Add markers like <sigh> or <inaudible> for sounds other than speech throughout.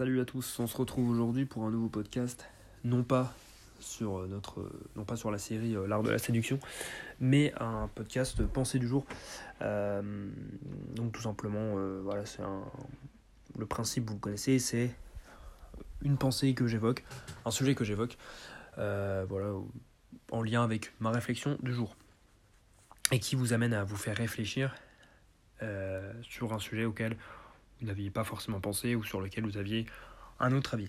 Salut à tous, on se retrouve aujourd'hui pour un nouveau podcast, non pas sur euh, notre non pas sur la série euh, L'art de la séduction, mais un podcast pensée du jour. Euh, donc tout simplement voilà, le principe vous connaissez, c'est une pensée que j'évoque, un sujet que j'évoque voilà en lien avec ma réflexion du jour et qui vous amène à vous faire réfléchir sur un sujet auquel vous n'aviez pas forcément pensé ou sur lequel vous aviez un autre avis.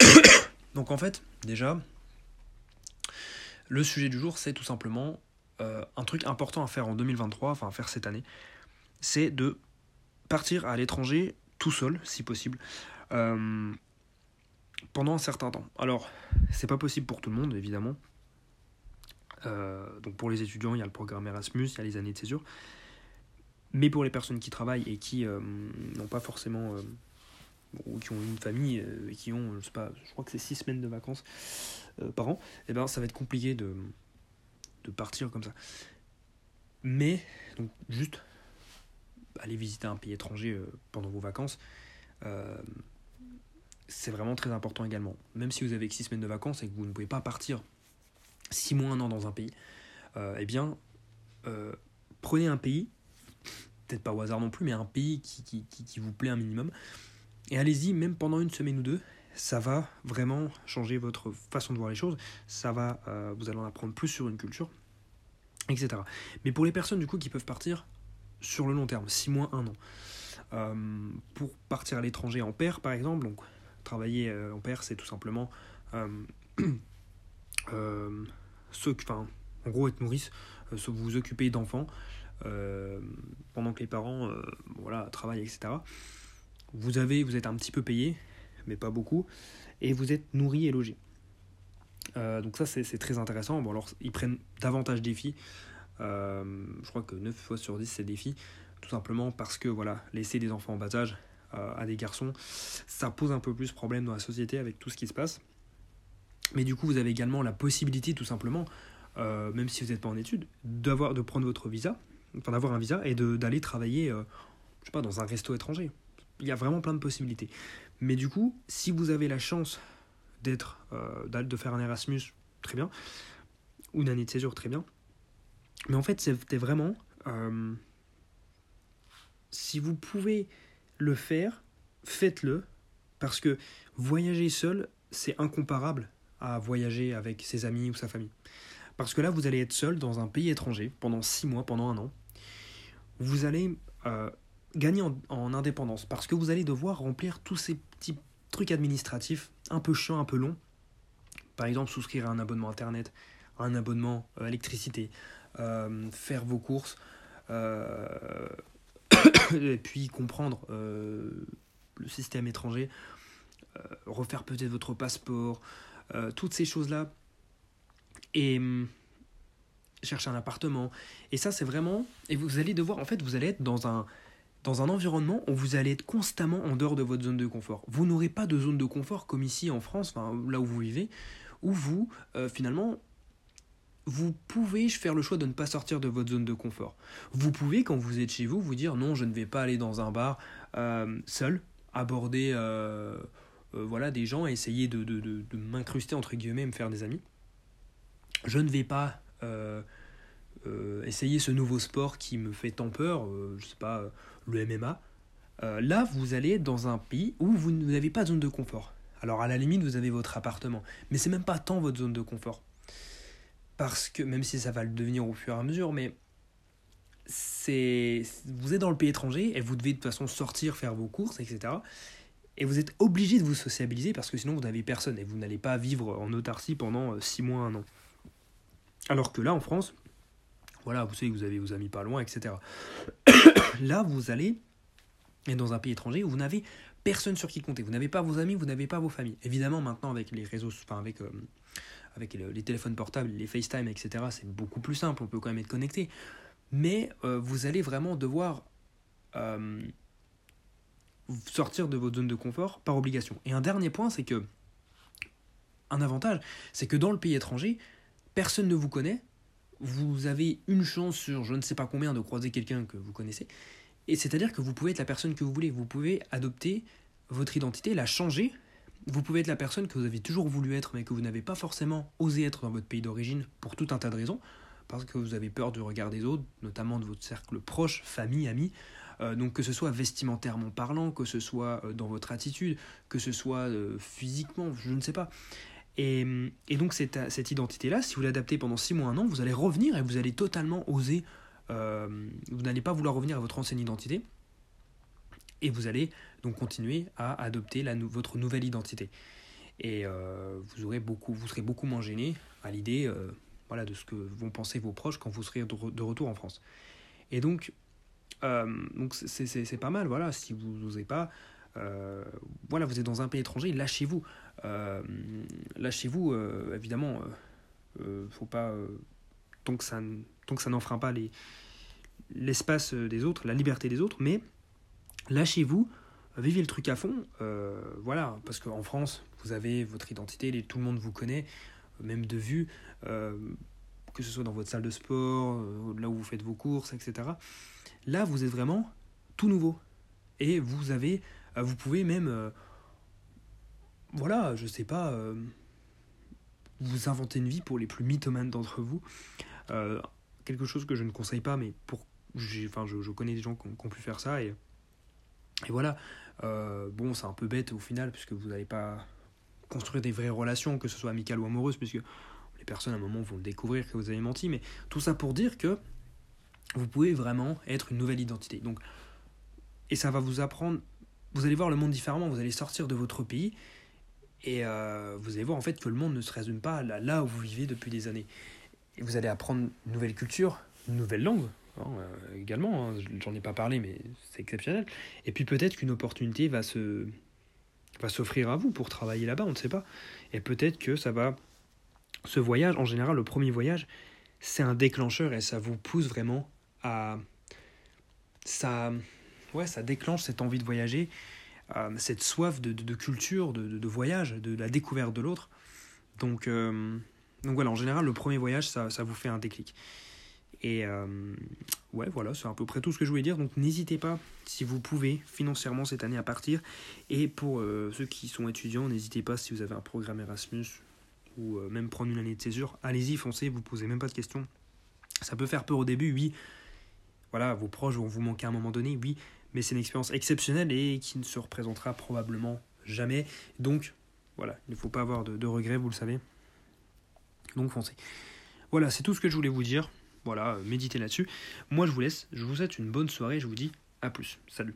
<coughs> Donc en fait, déjà, le sujet du jour, c'est tout simplement euh, un truc important à faire en 2023, enfin à faire cette année, c'est de partir à l'étranger tout seul, si possible, euh, pendant un certain temps. Alors, c'est pas possible pour tout le monde, évidemment. Euh, donc pour les étudiants, il y a le programme Erasmus, il y a les années de césure. Mais pour les personnes qui travaillent et qui euh, n'ont pas forcément. Euh, ou qui ont une famille euh, et qui ont, je sais pas, je crois que c'est 6 semaines de vacances par an, et eh ben ça va être compliqué de, de partir comme ça. Mais, donc, juste aller visiter un pays étranger pendant vos vacances, c'est vraiment très important également. Même si vous avez 6 semaines de vacances et que vous ne pouvez pas partir 6 mois, un an dans un pays, eh bien, prenez un pays peut-être pas au hasard non plus, mais un pays qui, vous plaît un minimum. Et allez-y, même pendant une semaine ou deux, ça va vraiment changer votre façon de voir les choses, ça va, euh, vous allez en apprendre plus sur une culture, etc. Mais pour les personnes du coup qui peuvent partir sur le long terme, 6 mois, 1 an, euh, pour partir à l'étranger en paire par exemple, donc travailler euh, en paire c'est tout simplement <clears throat> ce, enfin, en gros être nourrice, vous occuper d'enfants, pendant que les parents euh, voilà, travaillent, etc. Vous, avez, vous êtes un petit peu payé, mais pas beaucoup, et vous êtes nourri et logé. Euh, donc ça c'est très intéressant. Bon alors ils prennent davantage des filles. je crois que 9 fois sur 10 c'est des filles. Tout simplement parce que voilà, laisser des enfants en bas âge à des garçons, ça pose un peu plus problème dans la société avec tout ce qui se passe. Mais du coup vous avez également la possibilité tout simplement, même si vous n'êtes pas en études, de prendre votre visa enfin d'avoir un visa et d'aller travailler, euh, je sais pas, dans un resto étranger. Il y a vraiment plein de possibilités. Mais du coup, si vous avez la chance d'être, euh, de faire un Erasmus, très bien, ou une année de séjour, très bien. Mais en fait, c'était vraiment, euh, si vous pouvez le faire, faites-le, parce que voyager seul, c'est incomparable à voyager avec ses amis ou sa famille. Parce que là, vous allez être seul dans un pays étranger pendant six mois, pendant un an vous allez euh, gagner en, indépendance parce que vous allez devoir remplir tous ces petits trucs administratifs un peu chiants, un peu longs. Par exemple, souscrire à un abonnement internet, un abonnement euh, électricité, euh, faire vos courses, <coughs> et puis comprendre le système étranger, refaire peut-être votre passeport, toutes ces choses-là. Et hum, chercher un appartement. Et ça, c'est vraiment. Et vous allez devoir, en fait, vous allez être dans un, dans un environnement où vous allez être constamment en dehors de votre zone de confort. Vous n'aurez pas de zone de confort comme ici en France, enfin, là où vous vivez, où vous, euh, finalement, vous pouvez faire le choix de ne pas sortir de votre zone de confort. Vous pouvez, quand vous êtes chez vous, vous dire non, je ne vais pas aller dans un bar euh, seul, aborder euh, voilà, des gens essayer de, de, de, m'incruster, entre guillemets, me faire des amis. Je ne vais pas essayer ce nouveau sport qui me fait tant peur, euh, je sais pas, le MMA. là, vous allez dans un pays où vous n'avez pas de zone de confort. Alors à la limite, vous avez votre appartement, mais c'est même pas tant votre zone de confort. Parce que, même si ça va le devenir au fur et à mesure, mais c'est vous êtes dans le pays étranger et vous devez de toute façon sortir, faire vos courses, etc. Et vous êtes obligé de vous sociabiliser parce que sinon vous n'avez personne et vous n'allez pas vivre en autarcie pendant 6 mois, un an. Alors que là, en France, voilà, vous savez que vous avez vos amis pas loin, etc. <coughs> là, vous allez être dans un pays étranger où vous n'avez personne sur qui compter. Vous n'avez pas vos amis, vous n'avez pas vos familles. Évidemment, maintenant, avec les réseaux, enfin, avec, euh, les téléphones portables, les FaceTime, etc., c'est beaucoup plus simple, on peut quand même être connecté. Mais euh, vous allez vraiment devoir euh, sortir de votre zone de confort par obligation. Et un dernier point, c'est que, un avantage, c'est que dans le pays étranger, personne ne vous connaît, vous avez une chance sur je ne sais pas combien de croiser quelqu'un que vous connaissez, et c'est-à-dire que vous pouvez être la personne que vous voulez, vous pouvez adopter votre identité, la changer. Vous pouvez être la personne que vous avez toujours voulu être, mais que vous n'avez pas forcément osé être dans votre pays d'origine pour tout un tas de raisons, parce que vous avez peur du regard des autres, notamment de votre cercle proche, famille, amis. Euh, donc que ce soit vestimentairement parlant, que ce soit euh, dans votre attitude, que ce soit euh, physiquement, je ne sais pas. Et, donc cette, identité-là, si vous l'adaptez pendant 6 mois, un an, vous allez revenir et vous allez totalement oser, vous n'allez pas vouloir revenir à votre ancienne identité, et vous allez donc continuer à adopter votre nouvelle identité. Et vous, aurez beaucoup, vous serez beaucoup moins gêné à l'idée voilà, de ce que vont penser vos proches quand vous serez de, retour en France. Et donc, euh, donc c'est pas mal, voilà, si vous n'osez pas, euh, voilà, vous êtes dans un pays étranger, lâchez-vous. Euh, lâchez-vous, évidemment, faut pas, tant que ça, ça n'enfreint pas les l'espace des autres, la liberté des autres, mais lâchez-vous, vivez le truc à fond, voilà, parce qu'en France, vous avez votre identité, tout le monde vous connaît, même de vue, que ce soit dans votre salle de sport, là où vous faites vos courses, etc. Là, vous êtes vraiment tout nouveau. Et vous avez, euh, vous pouvez même, euh, voilà, je sais pas, euh, vous inventer une vie pour les plus mythomanes d'entre vous. quelque chose que je ne conseille pas, mais pour, enfin, je, je, connais des gens qui ont, pu faire ça et, et voilà. bon, c'est un peu bête au final, puisque vous n'allez pas construire des vraies relations, que ce soit amicales ou amoureuses, puisque les personnes à un moment vont découvrir que vous avez menti, mais tout ça pour dire que vous pouvez vraiment être une nouvelle identité. Donc, et ça va vous apprendre, vous allez voir le monde différemment, vous allez sortir de votre pays et euh, vous allez voir en fait que le monde ne se résume pas là, là où vous vivez depuis des années. Et vous allez apprendre une nouvelle culture, une nouvelle langue hein, euh, également, hein, j'en ai pas parlé mais c'est exceptionnel. Et puis peut-être qu'une opportunité va se va s'offrir à vous pour travailler là-bas, on ne sait pas. Et peut-être que ça va ce voyage, en général le premier voyage, c'est un déclencheur et ça vous pousse vraiment ça, ouais, ça déclenche cette envie de voyager, euh, cette soif de, de, culture, de, de, voyage, de, la découverte de l'autre. Donc, euh, donc voilà, en général, le premier voyage, ça, ça vous fait un déclic. Et euh, ouais, voilà, c'est à peu près tout ce que je voulais dire. Donc n'hésitez pas, si vous pouvez, financièrement cette année à partir. Et pour ceux qui sont étudiants, n'hésitez pas si vous avez un programme Erasmus ou même prendre une année de césure, allez-y, foncez, vous posez même pas de questions. Ça peut faire peur au début, oui, voilà, vos proches vont vous manquer à un moment donné, oui, mais c'est une expérience exceptionnelle et qui ne se représentera probablement jamais. Donc, voilà, il ne faut pas avoir de, regrets, vous le savez. Donc, foncez. Voilà, c'est tout ce que je voulais vous dire. Voilà, méditez là-dessus. Moi, je vous laisse. Je vous souhaite une bonne soirée. Je vous dis à plus. Salut.